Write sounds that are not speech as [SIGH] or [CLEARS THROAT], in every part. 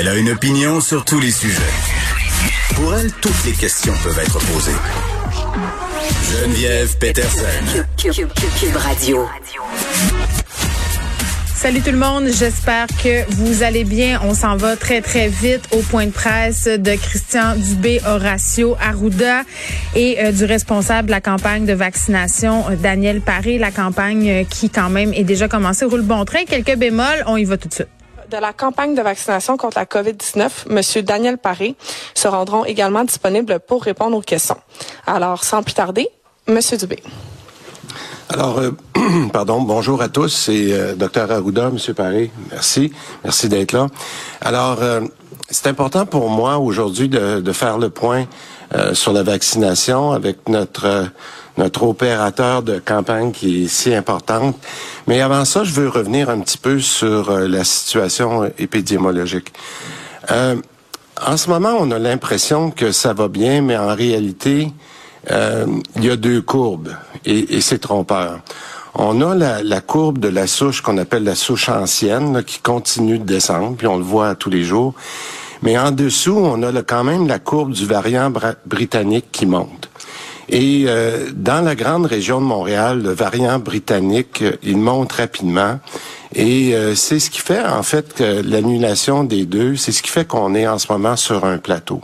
Elle a une opinion sur tous les sujets. Pour elle, toutes les questions peuvent être posées. Geneviève Peterson. Cube Radio. Salut tout le monde, j'espère que vous allez bien. On s'en va très très vite au point de presse de Christian Dubé, Horacio Arruda et euh, du responsable de la campagne de vaccination, euh, Daniel Paré, la campagne euh, qui quand même est déjà commencée, roule bon train. Quelques bémols, on y va tout de suite de la campagne de vaccination contre la COVID-19, M. Daniel Paré se rendront également disponibles pour répondre aux questions. Alors, sans plus tarder, M. Dubé. Alors, euh, [CLEARS THROAT] pardon, bonjour à tous. C'est euh, Dr Arruda, M. Paré. Merci. Merci d'être là. Alors, euh, c'est important pour moi aujourd'hui de, de, faire le point sur la vaccination avec notre notre opérateur de campagne qui est si importante. Mais avant ça, je veux revenir un petit peu sur la situation épidémiologique. en ce moment, on a l'impression que ça va bien, mais en réalité, euh, il y a deux courbes et, et c'est trompeur. On a la, la, courbe de la souche qu'on appelle la souche ancienne qui continue de descendre, puis on le voit tous les jours. Mais en dessous, on a quand même la courbe du variant britannique qui monte. Et euh, dans la grande région de Montréal, le variant britannique, il monte rapidement. Et euh, c'est ce qui fait en fait l'annulation des deux, c'est ce qui fait qu'on est en ce moment sur un plateau.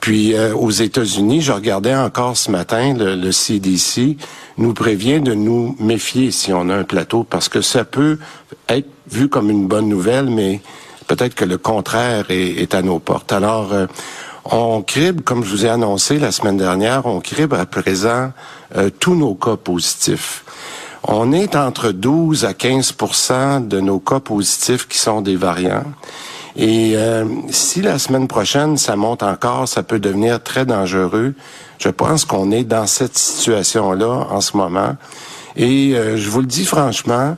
Puis euh, aux États-Unis, je regardais encore ce matin, le, CDC nous prévient de nous méfier si on a un plateau, parce que ça peut être vu comme une bonne nouvelle, mais peut-être que le contraire est, à nos portes. Alors, euh, on crible, comme je vous ai annoncé la semaine dernière, on crible à présent euh, tous nos cas positifs. On est entre 12 à 15% de nos cas positifs qui sont des variants. Et euh, si la semaine prochaine, ça monte encore, ça peut devenir très dangereux. Je pense qu'on est dans cette situation-là en ce moment. Et euh, je vous le dis franchement,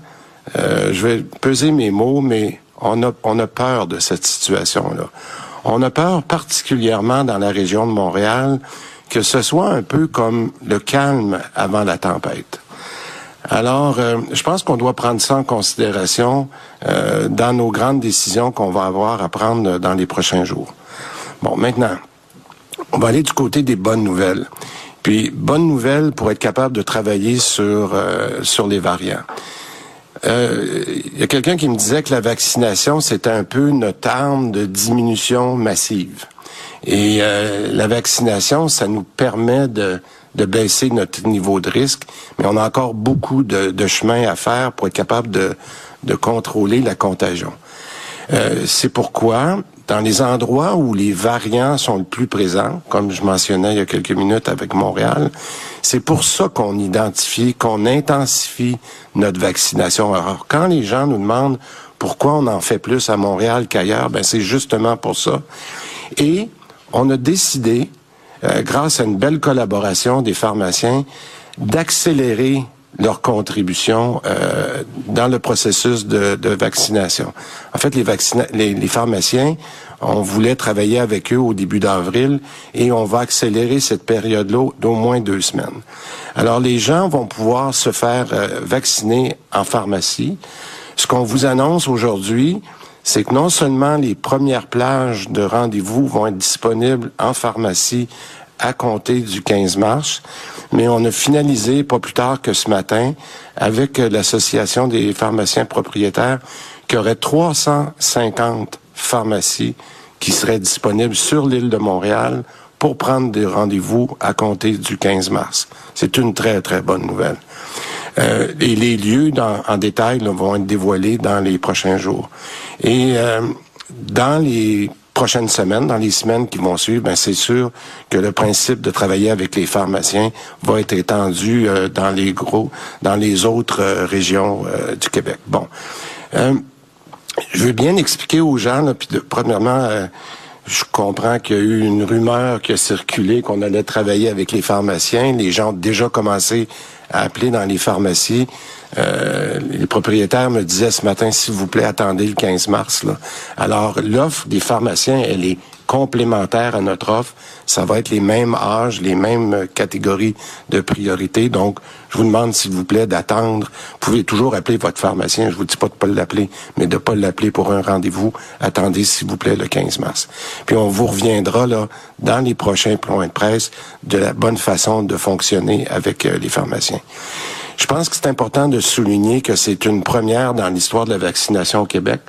je vais peser mes mots, mais on a, on a peur de cette situation-là. On a peur particulièrement dans la région de Montréal que ce soit un peu comme le calme avant la tempête. Alors, euh, je pense qu'on doit prendre ça en considération euh, dans nos grandes décisions qu'on va avoir à prendre dans les prochains jours. Bon, maintenant, on va aller du côté des bonnes nouvelles. Puis, bonne nouvelle pour être capable de travailler sur euh, sur les variants. Il y a quelqu'un qui me disait que la vaccination, c'était un peu notre arme de diminution massive. Et la vaccination, ça nous permet de de baisser notre niveau de risque, mais on a encore beaucoup de, de chemin à faire pour être capable de, de contrôler la contagion. Euh, c'est pourquoi, dans les endroits où les variants sont le plus présents, comme je mentionnais il y a quelques minutes avec Montréal, c'est pour ça qu'on identifie, qu'on intensifie notre vaccination. Alors, quand les gens nous demandent pourquoi on en fait plus à Montréal qu'ailleurs, ben c'est justement pour ça. Et on a décidé euh, grâce à une belle collaboration des pharmaciens, d'accélérer leur contribution euh, dans le processus de, de, vaccination. En fait, les, les, les, pharmaciens, on voulait travailler avec eux au début d'avril et on va accélérer cette période-là d'au moins deux semaines. Alors, les gens vont pouvoir se faire euh, vacciner en pharmacie. Ce qu'on vous annonce aujourd'hui, c'est que non seulement les premières plages de rendez-vous vont être disponibles en pharmacie à compter du 15 mars, mais on a finalisé pas plus tard que ce matin avec l'Association des pharmaciens propriétaires qu'il y aurait 350 pharmacies qui seraient disponibles sur l'île de Montréal pour prendre des rendez-vous à compter du 15 mars. C'est une très, très bonne nouvelle. Euh, et les lieux en détail vont être dévoilés dans les prochains jours. Et euh, dans les prochaines semaines, dans les semaines qui vont suivre, ben c'est sûr que le principe de travailler avec les pharmaciens va être étendu euh, dans les gros, dans les autres régions du Québec. Bon, je veux bien expliquer aux gens, là, puis premièrement je comprends qu'il y a eu une rumeur qui a circulé qu'on allait travailler avec les pharmaciens. Les gens ont déjà commencé à appeler dans les pharmacies. Euh, les propriétaires me disaient ce matin, s'il vous plaît, attendez le 15 mars. Là. Alors, l'offre des pharmaciens, elle est complémentaire à notre offre. Ça va être les mêmes âges, les mêmes catégories de priorité. Donc, je vous demande, s'il vous plaît, d'attendre. Vous pouvez toujours appeler votre pharmacien. Je vous dis pas de pas l'appeler, mais de pas l'appeler pour un rendez-vous. Attendez, s'il vous plaît, le 15 mars. Puis on vous reviendra là dans les prochains points de presse de la bonne façon de fonctionner avec euh, les pharmaciens. Je pense que c'est important de souligner que c'est une première dans l'histoire de la vaccination au Québec.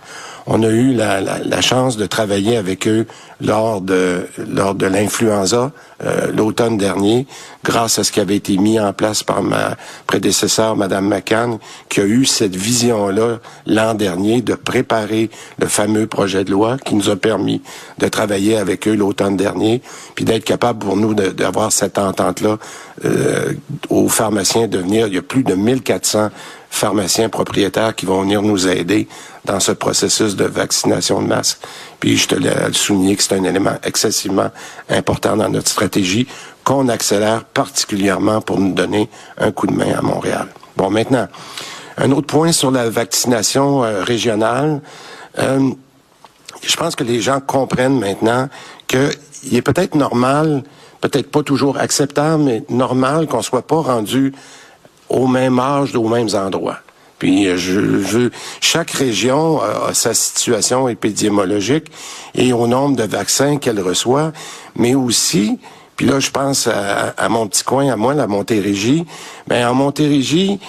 On a eu la, chance de travailler avec eux lors de lors de l'influenza euh, l'automne dernier, grâce à ce qui avait été mis en place par ma prédécesseur, Madame McCann, qui a eu cette vision-là l'an dernier de préparer le fameux projet de loi qui nous a permis de travailler avec eux l'automne dernier, puis d'être capable pour nous d'avoir cette entente-là euh, aux pharmaciens de venir. Il y a plus de 1400 pharmaciens propriétaires qui vont venir nous aider dans ce processus de vaccination de masse. Puis je te l'ai souligné que c'est un élément excessivement important dans notre stratégie qu'on accélère particulièrement pour nous donner un coup de main à Montréal. Bon, maintenant, un autre point sur la vaccination euh, régionale. Euh, je pense que les gens comprennent maintenant qu'il est peut-être normal, peut-être pas toujours acceptable, mais normal qu'on soit pas rendu au même âge, aux mêmes endroits. Puis euh, je, chaque région a sa situation épidémiologique et au nombre de vaccins qu'elle reçoit, mais aussi, puis là je pense à, mon petit coin, à moi, la Montérégie, ben en Montérégie,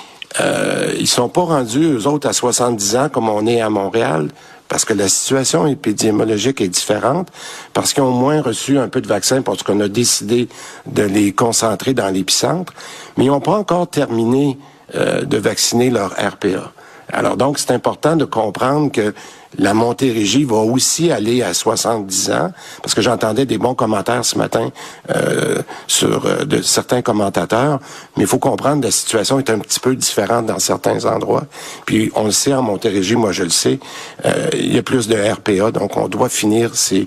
euh, ils sont pas rendus, eux autres, à 70 ans comme on est à Montréal, parce que la situation épidémiologique est différente, parce qu'ils ont moins reçu un peu de vaccins parce qu'on a décidé de les concentrer dans l'épicentre, mais ils n'ont pas encore terminé euh, de vacciner leur RPA. Alors donc, c'est important de comprendre que la Montérégie va aussi aller à 70 ans, parce que j'entendais des bons commentaires ce matin euh, sur euh, de certains commentateurs, mais il faut comprendre que la situation est un petit peu différente dans certains endroits. Puis on le sait en Montérégie, moi je le sais, euh, il y a plus de RPA, donc on doit finir ces,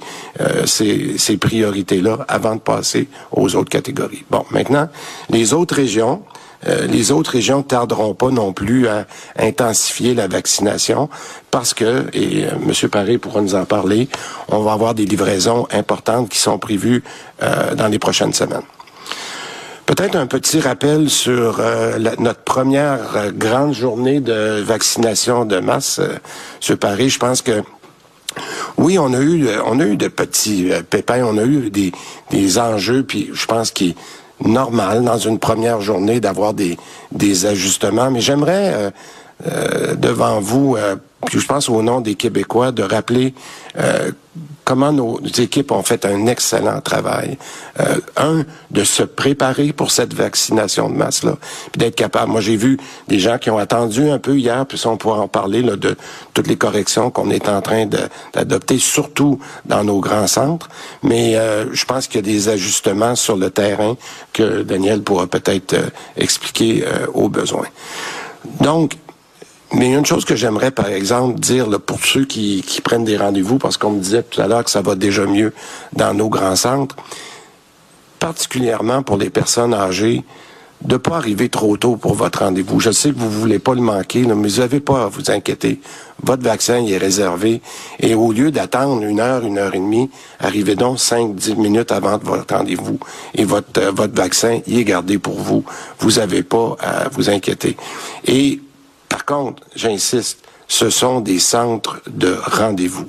ces, ces priorités-là avant de passer aux autres catégories. Bon, maintenant, les autres régions, euh, les autres régions tarderont pas non plus à intensifier la vaccination parce que, et euh, M. Paré pourra nous en parler, on va avoir des livraisons importantes qui sont prévues euh, dans les prochaines semaines. Peut-être un petit rappel sur notre première grande journée de vaccination de masse. M. Paré, je pense que oui, on a eu, on a eu de petits pépins, on a eu des, des enjeux, puis je pense qu'ils normal dans une première journée d'avoir des, des ajustements, mais j'aimerais euh, euh, devant vous, euh, puis je pense au nom des Québécois, de rappeler comment nos équipes ont fait un excellent travail. Euh, un, de se préparer pour cette vaccination de masse-là, puis d'être capable. Moi, j'ai vu des gens qui ont attendu un peu hier, puis on pourra en parler là, de toutes les corrections qu'on est en train d'adopter, surtout dans nos grands centres. Mais euh, je pense qu'il y a des ajustements sur le terrain que Daniel pourra peut-être euh, expliquer aux besoins. Donc, mais une chose que j'aimerais, par exemple, dire là, pour ceux qui, qui prennent des rendez-vous, parce qu'on me disait tout à l'heure que ça va déjà mieux dans nos grands centres, particulièrement pour les personnes âgées, de ne pas arriver trop tôt pour votre rendez-vous. Je sais que vous ne voulez pas le manquer, mais vous n'avez pas à vous inquiéter. Votre vaccin est réservé. Et au lieu d'attendre une heure, une heure et demie, arrivez donc cinq, dix minutes avant votre rendez-vous. Et votre, euh, votre vaccin y est gardé pour vous. Vous n'avez pas à vous inquiéter. Et par contre, j'insiste, ce sont des centres de rendez-vous.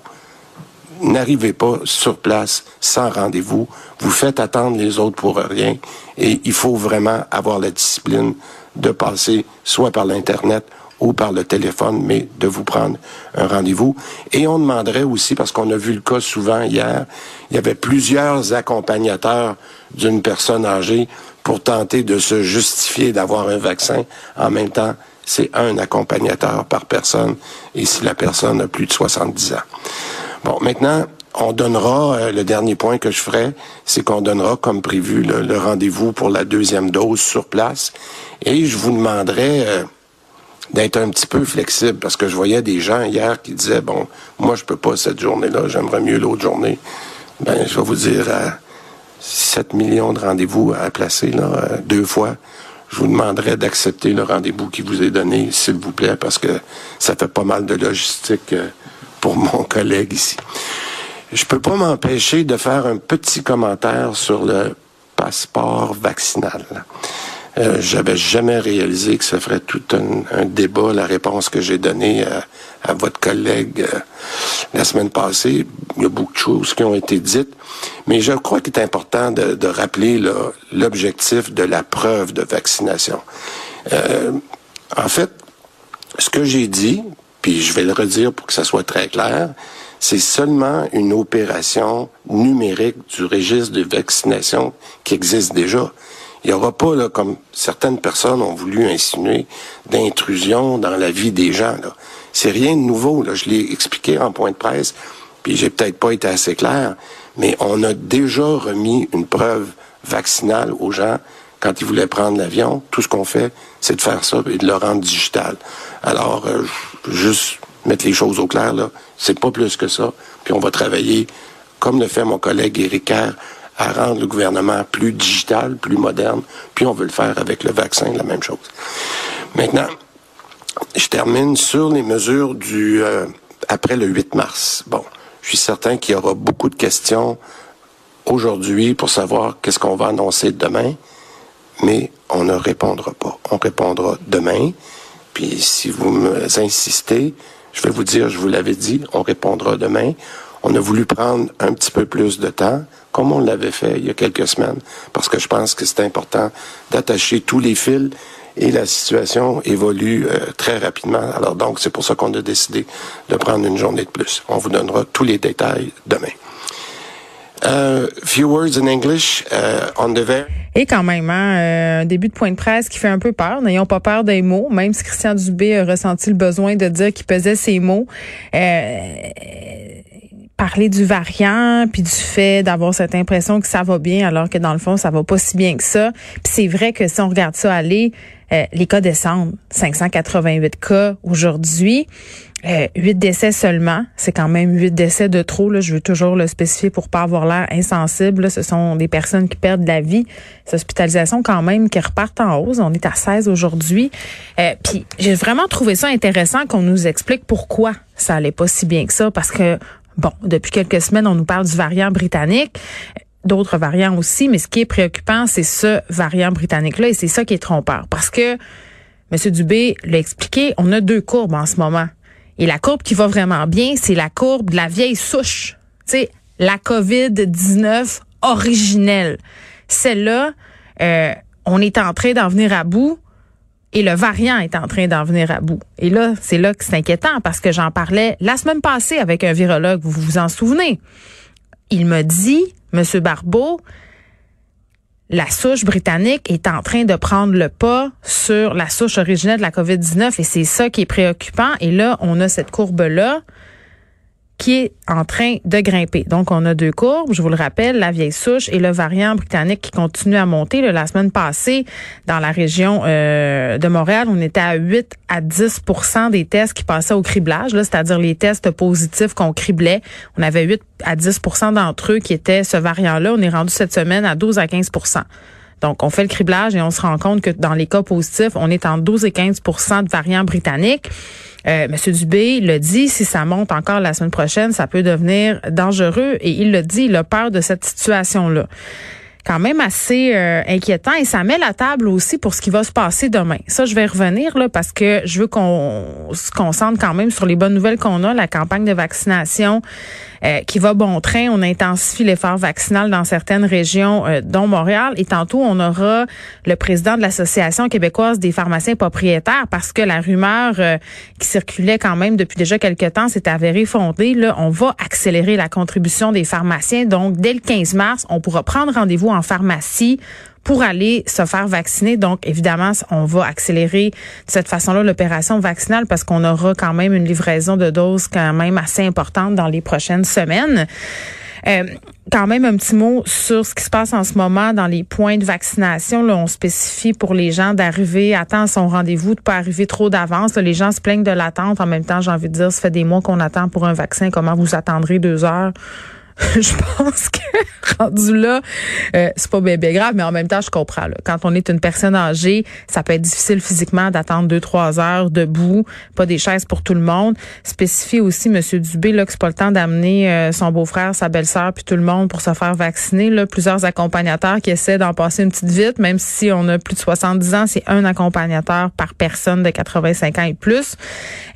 N'arrivez pas sur place sans rendez-vous. Vous faites attendre les autres pour rien. Et il faut vraiment avoir la discipline de passer soit par l'Internet ou par le téléphone, mais de vous prendre un rendez-vous. Et on demanderait aussi, parce qu'on a vu le cas souvent hier, il y avait plusieurs accompagnateurs d'une personne âgée pour tenter de se justifier d'avoir un vaccin en même temps c'est un accompagnateur par personne et si la personne a plus de 70 ans. Bon, maintenant, on donnera, euh, le dernier point que je ferai, c'est qu'on donnera, comme prévu, le, rendez-vous pour la deuxième dose sur place. Et je vous demanderai euh, d'être un petit peu flexible, parce que je voyais des gens hier qui disaient, bon, moi, je peux pas cette journée-là, j'aimerais mieux l'autre journée. Ben, je vais vous dire, 7 millions de rendez-vous à placer, là, euh, deux fois je vous demanderai d'accepter le rendez-vous qui vous est donné, s'il vous plaît, parce que ça fait pas mal de logistique euh, pour [LAUGHS] mon collègue ici. je peux pas m'empêcher de faire un petit commentaire sur le passeport vaccinal. Euh, J'avais jamais réalisé que ça ferait tout un, débat, la réponse que j'ai donnée à, votre collègue euh, la semaine passée. Il y a beaucoup de choses qui ont été dites, mais je crois qu'il est important de, rappeler l'objectif de la preuve de vaccination. Euh, en fait, ce que j'ai dit, puis je vais le redire pour que ça soit très clair, c'est seulement une opération numérique du registre de vaccination qui existe déjà. Il n'y aura pas, là, comme certaines personnes ont voulu insinuer, d'intrusion dans la vie des gens. Là. C'est rien de nouveau. Là. Je l'ai expliqué en point de presse, puis j'ai peut-être pas été assez clair, mais on a déjà remis une preuve vaccinale aux gens quand ils voulaient prendre l'avion. Tout ce qu'on fait, c'est de faire ça et de le rendre digital. Alors, euh, juste mettre les choses au clair, là, c'est pas plus que ça. Puis on va travailler, comme le fait mon collègue Éric Kerr, à rendre le gouvernement plus digital, plus moderne, puis on veut le faire avec le vaccin, la même chose. Maintenant, je termine sur les mesures du euh, après le 8 mars. Bon, je suis certain qu'il y aura beaucoup de questions aujourd'hui pour savoir qu'est-ce qu'on va annoncer demain, mais on ne répondra pas. On répondra demain. Puis si vous insistez, je vais vous dire, je vous l'avais dit, on répondra demain. On a voulu prendre un petit peu plus de temps, comme on l'avait fait il y a quelques semaines, parce que je pense que c'est important d'attacher tous les fils et la situation évolue euh, très rapidement. Alors donc, c'est pour ça qu'on a décidé de prendre une journée de plus. On vous donnera tous les détails demain. Uh, few words in English uh, on the Et quand même, hein, euh, un début de point de presse qui fait un peu peur. N'ayons pas peur des mots, même si Christian Dubé a ressenti le besoin de dire qu'il pesait ses mots. Euh, parler du variant puis du fait d'avoir cette impression que ça va bien alors que dans le fond ça va pas si bien que ça. Puis c'est vrai que si on regarde ça aller, euh, les cas descendent, 588 cas aujourd'hui. Euh, 8 décès seulement, c'est quand même 8 décès de trop. Là. Je veux toujours le spécifier pour pas avoir l'air insensible. Ce sont des personnes qui perdent la vie. Ces hospitalisations quand même qui repartent en hausse. On est à 16 aujourd'hui. Euh, Puis j'ai vraiment trouvé ça intéressant qu'on nous explique pourquoi ça allait pas si bien que ça. Parce que, bon, depuis quelques semaines, on nous parle du variant britannique d'autres variants aussi, mais ce qui est préoccupant, c'est ce variant britannique-là et c'est ça qui est trompeur. Parce que M. Dubé l'a expliqué, on a deux courbes en ce moment. Et la courbe qui va vraiment bien, c'est la courbe de la vieille souche. Tu sais, la COVID-19 originelle. Celle-là, euh, on est en train d'en venir à bout et le variant est en train d'en venir à bout. Et là, c'est là que c'est inquiétant parce que j'en parlais la semaine passée avec un virologue, vous vous en souvenez? Il me dit, Monsieur Barbeau, la souche britannique est en train de prendre le pas sur la souche originelle de la COVID-19 et c'est ça qui est préoccupant. Et là, on a cette courbe-là qui est en train de grimper. Donc, on a deux courbes, je vous le rappelle, la vieille souche et le variant britannique qui continue à monter. la semaine passée, dans la région euh, de Montréal, on était à 8 à 10% des tests qui passaient au criblage, c'est-à-dire les tests positifs qu'on criblait. On avait 8 à 10% d'entre eux qui étaient ce variant-là. On est rendu cette semaine à 12 à 15 donc, on fait le criblage et on se rend compte que dans les cas positifs, on est en 12 et 15% de variants britanniques. Euh, Monsieur Dubé le dit, si ça monte encore la semaine prochaine, ça peut devenir dangereux. Et il le dit, il a peur de cette situation-là quand même assez euh, inquiétant et ça met la table aussi pour ce qui va se passer demain. Ça, je vais revenir là parce que je veux qu'on se concentre quand même sur les bonnes nouvelles qu'on a, la campagne de vaccination euh, qui va bon train. On intensifie l'effort vaccinal dans certaines régions, euh, dont Montréal. Et tantôt, on aura le président de l'Association québécoise des pharmaciens propriétaires parce que la rumeur qui circulait quand même depuis déjà quelques temps s'est avérée fondée. Là, on va accélérer la contribution des pharmaciens. Donc, dès le 15 mars, on pourra prendre rendez-vous en pharmacie pour aller se faire vacciner. Donc, évidemment, on va accélérer de cette façon-là l'opération vaccinale parce qu'on aura quand même une livraison de doses quand même assez importante dans les prochaines semaines. Euh, quand même un petit mot sur ce qui se passe en ce moment dans les points de vaccination. Là, on spécifie pour les gens d'arriver à temps à son rendez-vous, de pas arriver trop d'avance. Les gens se plaignent de l'attente. En même temps, j'ai envie de dire, ça fait des mois qu'on attend pour un vaccin. Comment vous attendrez deux heures? [LAUGHS] je pense que [LAUGHS] rendu là, euh, c'est pas bien, grave, mais en même temps, je comprends. Là. Quand on est une personne âgée, ça peut être difficile physiquement d'attendre deux, trois heures debout, pas des chaises pour tout le monde. Spécifie aussi, Monsieur Dubé, là, que c'est pas le temps d'amener euh, son beau-frère, sa belle-sœur, puis tout le monde pour se faire vacciner. Là, plusieurs accompagnateurs qui essaient d'en passer une petite vite, même si on a plus de 70 ans, c'est un accompagnateur par personne de 85 ans et plus.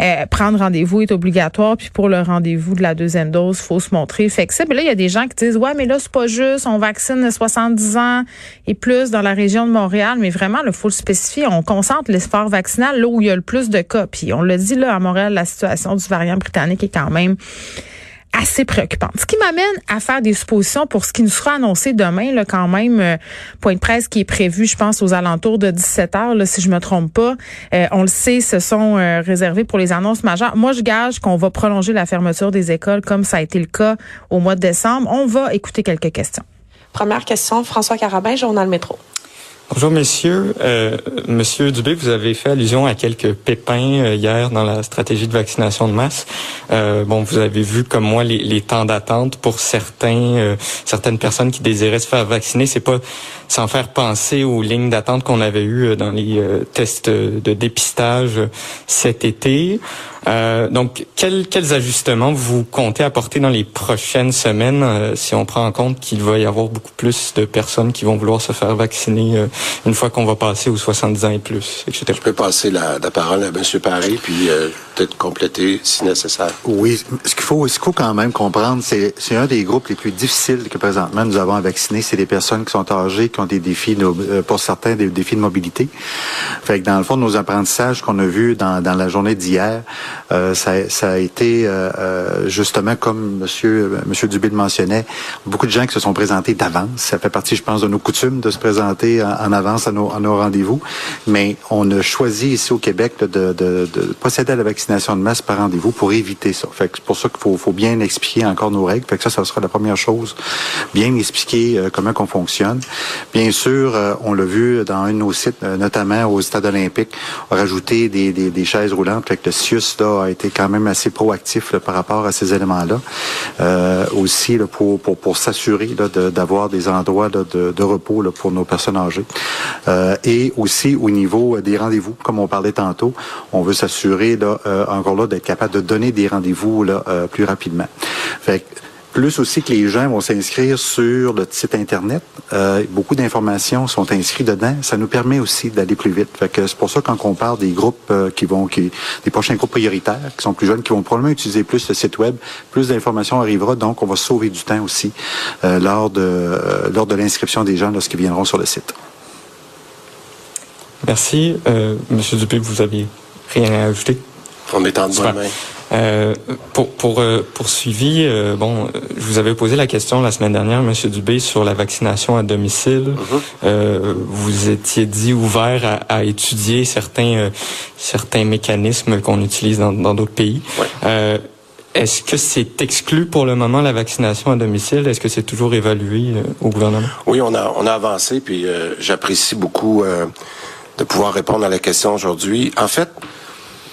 Euh, prendre rendez-vous est obligatoire, puis pour le rendez-vous de la deuxième dose, faut se montrer flexible là, il y a des gens qui disent, ouais, mais là, c'est pas juste, on vaccine 70 ans et plus dans la région de Montréal, mais vraiment, il faut le spécifier. On concentre l'espoir vaccinal là où il y a le plus de cas. Puis on le dit, là, à Montréal, la situation du variant britannique est quand même assez préoccupante. Ce qui m'amène à faire des suppositions pour ce qui nous sera annoncé demain, là, quand même, euh, point de presse qui est prévu, je pense, aux alentours de 17 heures, là, si je me trompe pas. Euh, on le sait, ce sont euh, réservés pour les annonces majeures. Moi, je gage qu'on va prolonger la fermeture des écoles comme ça a été le cas au mois de décembre. On va écouter quelques questions. Première question, François Carabin, Journal Métro. Bonjour messieurs. Euh, Monsieur Dubé, vous avez fait allusion à quelques pépins euh, hier dans la stratégie de vaccination de masse. Euh, bon, vous avez vu comme moi les, les temps d'attente pour certains, euh, certaines personnes qui désiraient se faire vacciner. C'est pas sans faire penser aux lignes d'attente qu'on avait eues dans les tests de dépistage cet été. Euh, donc, quels, quels ajustements vous comptez apporter dans les prochaines semaines euh, si on prend en compte qu'il va y avoir beaucoup plus de personnes qui vont vouloir se faire vacciner euh, une fois qu'on va passer aux 70 ans et plus, etc. Je peux passer la, la parole à M. Paré, puis peut-être compléter si nécessaire. Oui, ce qu'il faut, ce qu'il faut quand même comprendre, c'est c'est un des groupes les plus difficiles que présentement nous avons à vacciner. C'est des personnes qui sont âgées, qui ont des défis, pour certains, des défis de mobilité. Fait que dans le fond, nos apprentissages qu'on a vus dans, dans la journée d'hier, euh, ça, a été euh, euh, justement comme Monsieur Monsieur Dubé le mentionnait, beaucoup de gens qui se sont présentés d'avance. Ça fait partie, je pense, de nos coutumes de se présenter en, avance à nos, rendez-vous. Mais on a choisi ici au Québec de, de, de, de procéder à la vaccination de masse par rendez-vous pour éviter ça. C'est pour ça qu'il faut, bien expliquer encore nos règles. Ça, ça sera la première chose, bien expliquer comment qu'on fonctionne. Bien sûr, on l'a vu dans un de nos sites, notamment au Stade olympique, rajouter des, des, des chaises roulantes. Fait que le CIUS a été quand même assez proactif par rapport à ces éléments-là. Euh, aussi pour, s'assurer d'avoir des endroits de, repos pour nos personnes âgées. Euh, et aussi au niveau des rendez-vous, comme on parlait tantôt, on veut s'assurer euh, encore là d'être capable de donner des rendez-vous plus rapidement. Plus aussi que les gens vont s'inscrire sur le site Internet. Euh, beaucoup d'informations sont inscrites dedans. Ça nous permet aussi d'aller plus vite. Fait que c'est pour ça quand on parle des groupes euh, qui vont, qui, des prochains groupes prioritaires, qui sont plus jeunes, qui vont probablement utiliser plus le site web, plus d'informations arrivera. Donc, on va sauver du temps aussi euh, lors de lors de l'inscription des gens lorsqu'ils viendront sur le site. Merci, Monsieur Dupé. Vous avez rien à ajouter? On est en bonne main. Euh, pour pour euh, poursuivi, euh, bon, je vous avais posé la question la semaine dernière, Monsieur Dubé, sur la vaccination à domicile. Mm-hmm. vous étiez dit ouvert à, étudier certains certains mécanismes qu'on utilise dans d'autres pays. est-ce que c'est exclu pour le moment la vaccination à domicile? Est-ce que c'est toujours évalué au gouvernement? Oui, on a on a avancé, puis j'apprécie beaucoup de pouvoir répondre à la question aujourd'hui. En fait,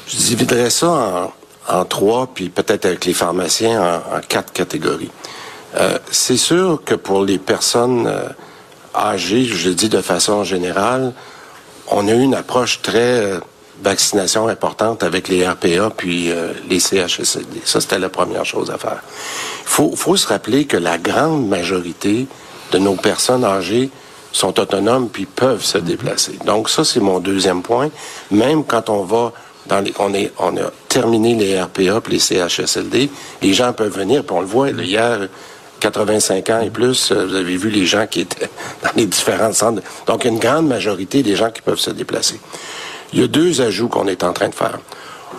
je dividerais ça en en trois, puis peut-être avec les pharmaciens en, quatre catégories. Euh, c'est sûr que pour les personnes euh, âgées, je le dis de façon générale, on a eu une approche très euh, vaccination importante avec les RPA puis les CHSLD. Ça, c'était la première chose à faire. Il faut, faut se rappeler que la grande majorité de nos personnes âgées sont autonomes puis peuvent se déplacer. Donc ça, c'est mon deuxième point. Même quand on va on, a terminé les RPA les CHSLD. Les gens peuvent venir, puis on le voit, hier, 85 ans et plus, euh, vous avez vu les gens qui étaient [LAUGHS] dans les différents centres. Donc, une grande majorité des gens qui peuvent se déplacer. Il y a deux ajouts qu'on est en train de faire.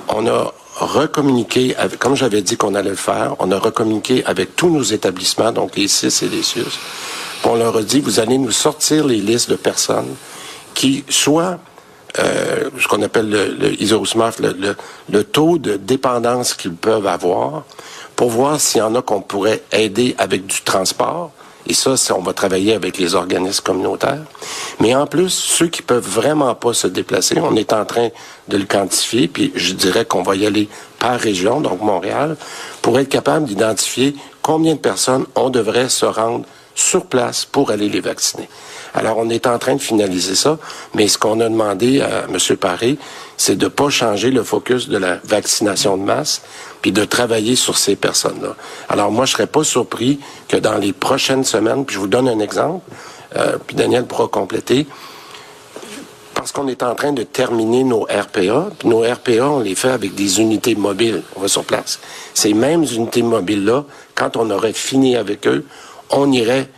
On a recommuniqué, comme j'avais dit qu'on allait le faire, on a recommuniqué avec tous nos établissements, donc les CIS et les SUS. On leur a dit, vous allez nous sortir les listes de personnes qui, soit euh, ce qu'on appelle le, le le, taux de dépendance qu'ils peuvent avoir, pour voir s'il y en a qu'on pourrait aider avec du transport. Et ça, on va travailler avec les organismes communautaires. Mais en plus, ceux qui peuvent vraiment pas se déplacer, on est en train de le quantifier, puis je dirais qu'on va y aller par région, donc Montréal, pour être capable d'identifier combien de personnes on devrait se rendre sur place pour aller les vacciner. Alors, on est en train de finaliser ça, mais ce qu'on a demandé à M. Paré, c'est de pas changer le focus de la vaccination de masse, puis de travailler sur ces personnes-là. Alors, moi, je serais pas surpris que dans les prochaines semaines, puis je vous donne un exemple, euh, puis Daniel pourra compléter, parce qu'on est en train de terminer nos RPA. Puis nos RPA, on les fait avec des unités mobiles. On va sur place. Ces mêmes unités mobiles-là, quand on aurait fini avec eux, on irait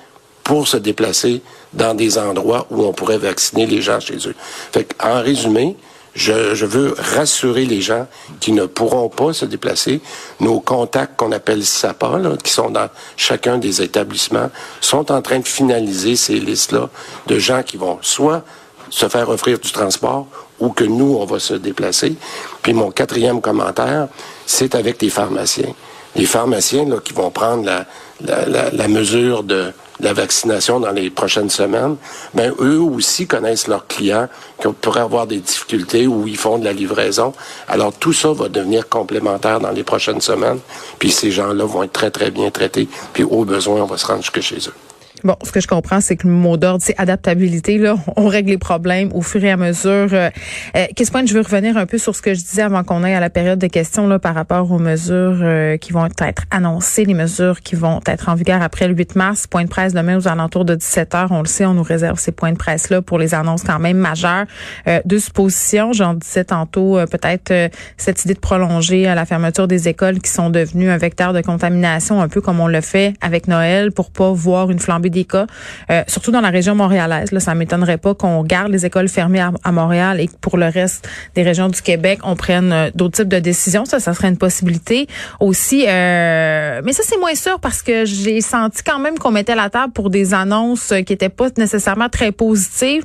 pour se déplacer dans des endroits où on pourrait vacciner les gens chez eux. Fait en résumé, je, je, veux rassurer les gens qui ne pourront pas se déplacer. Nos contacts qu'on appelle SAPA, là, qui sont dans chacun des établissements, sont en train de finaliser ces listes-là de gens qui vont soit se faire offrir du transport ou que nous, on va se déplacer. Puis mon quatrième commentaire, c'est avec les pharmaciens. Les pharmaciens là, qui vont prendre la, la, mesure de la vaccination dans les prochaines semaines, ben eux aussi connaissent leurs clients qui pourraient avoir des difficultés ou ils font de la livraison. Alors tout ça va devenir complémentaire dans les prochaines semaines. Puis ces gens-là vont être très très bien traités. Puis au besoin, on va se rendre jusque chez eux. Bon, ce que je comprends, c'est que le mot d'ordre, c'est adaptabilité. Là, on règle les problèmes au fur et à mesure. Euh, euh Qu'est-ce point je veux revenir un peu sur ce que je disais avant qu'on aille à la période de questions là, par rapport aux mesures euh, qui vont être annoncées, les mesures qui vont être en vigueur après le 8 mars. Point de presse demain aux alentours de 17 heures. On le sait, on nous réserve ces points de presse-là pour les annonces quand même majeures. Euh, deux suppositions, j'en disais tantôt, euh, peut-être cette idée de prolonger la fermeture des écoles qui sont devenues un vecteur de contamination, un peu comme on le fait avec Noël, pour pas voir une flambée des cas, euh, surtout dans la région montréalaise. Là, ça m'étonnerait pas qu'on garde les écoles fermées à, Montréal et que pour le reste des régions du Québec, on prenne euh, d'autres types de décisions. Ça, ça serait une possibilité aussi. Euh, mais ça, c'est moins sûr parce que j'ai senti quand même qu'on mettait la table pour des annonces qui étaient pas nécessairement très positives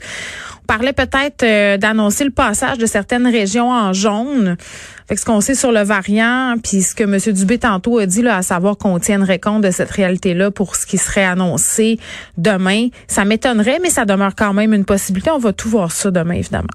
parlait peut-être euh, d'annoncer le passage de certaines régions en jaune. Fait ce qu'on sait sur le variant, puis ce que M. Dubé tantôt a dit, là, à savoir qu'on tiendrait compte de cette réalité-là pour ce qui serait annoncé demain, ça m'étonnerait, mais ça demeure quand même une possibilité. On va tout voir ça demain, évidemment.